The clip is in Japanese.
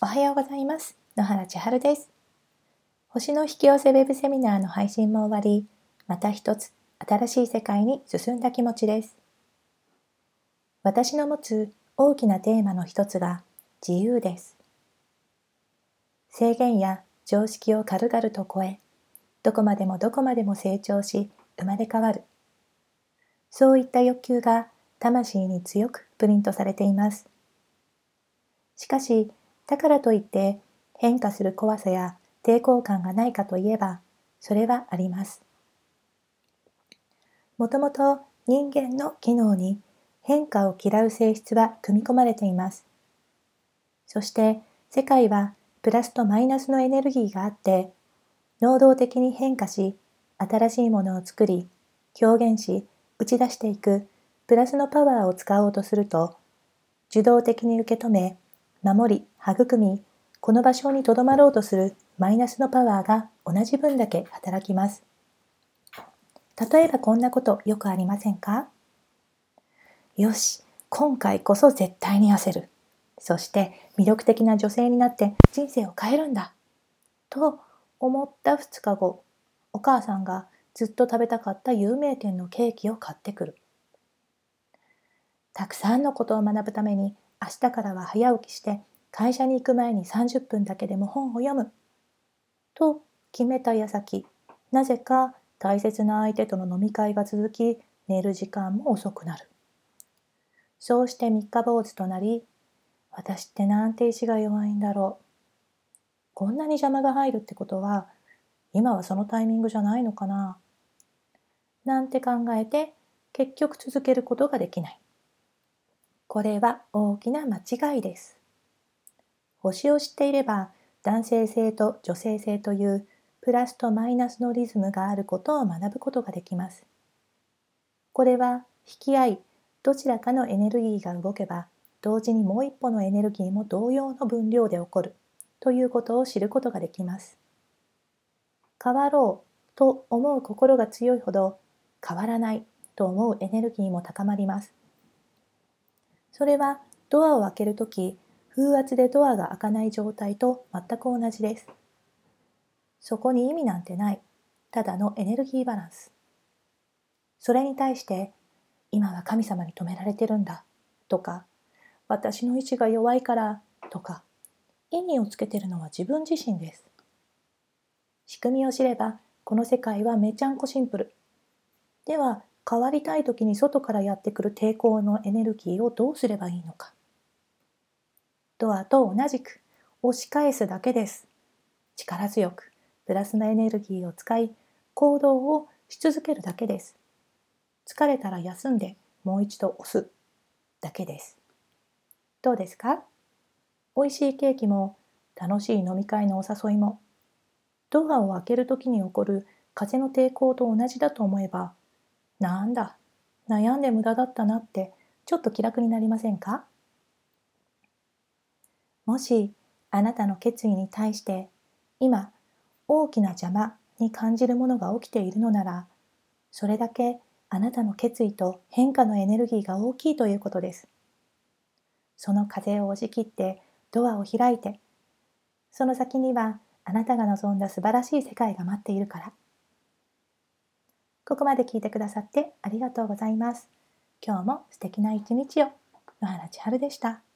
おはようございます。野原千春です。星の引き寄せウェブセミナーの配信も終わり、また一つ新しい世界に進んだ気持ちです。私の持つ大きなテーマの一つが自由です。制限や常識を軽々と超え、どこまでもどこまでも成長し、生まれ変わる。そういった欲求が魂に強くプリントされています。しかし、だからといって変化する怖さや抵抗感がないかといえば、それはあります。もともと人間の機能に変化を嫌う性質は組み込まれています。そして世界はプラスとマイナスのエネルギーがあって、能動的に変化し、新しいものを作り、表現し、打ち出していくプラスのパワーを使おうとすると、受動的に受け止め、守り、育み、この場所に留まろうとするマイナスのパワーが同じ分だけ働きます。例えばこんなことよくありませんか？よし、今回こそ絶対に焦る。そして魅力的な女性になって人生を変えるんだ。と思った2日後、お母さんがずっと食べたかった有名店のケーキを買ってくる。たくさんのことを学ぶために明日からは早起きして会社に行く前に30分だけでも本を読む。と決めた矢先、なぜか大切な相手との飲み会が続き、寝る時間も遅くなる。そうして三日坊主となり、私ってなんて意志が弱いんだろう。こんなに邪魔が入るってことは、今はそのタイミングじゃないのかな。なんて考えて、結局続けることができない。これは大きな間違いです。星を知っていれば男性性と女性性というプラスとマイナスのリズムがあることを学ぶことができます。これは引き合いどちらかのエネルギーが動けば同時にもう一歩のエネルギーも同様の分量で起こるということを知ることができます。変わろうと思う心が強いほど変わらないと思うエネルギーも高まります。それはドアを開けるとき、風圧でドアが開かない状態と全く同じです。そこに意味なんてない。ただのエネルギーバランス。それに対して、今は神様に止められてるんだ。とか、私の意志が弱いから。とか、意味をつけてるのは自分自身です。仕組みを知れば、この世界はめちゃんこシンプル。では、変わりたい時に外からやってくる抵抗のエネルギーをどうすればいいのか。ドアと同じく押し返すだけです。力強くプラスなエネルギーを使い行動をし続けるだけです。疲れたら休んでもう一度押すだけです。どうですか？美味しいケーキも楽しい飲み会のお誘いもドアを開ける時に起こる風の抵抗と同じだと思えばなんだ、悩んで無駄だったなってちょっと気楽になりませんか？もしあなたの決意に対して今大きな邪魔に感じるものが起きているのならそれだけあなたの決意と変化のエネルギーが大きいということです。その風を押し切ってドアを開いてその先にはあなたが望んだ素晴らしい世界が待っているから。ここまで聞いてくださってありがとうございます。今日も素敵な一日を。野原千春でした。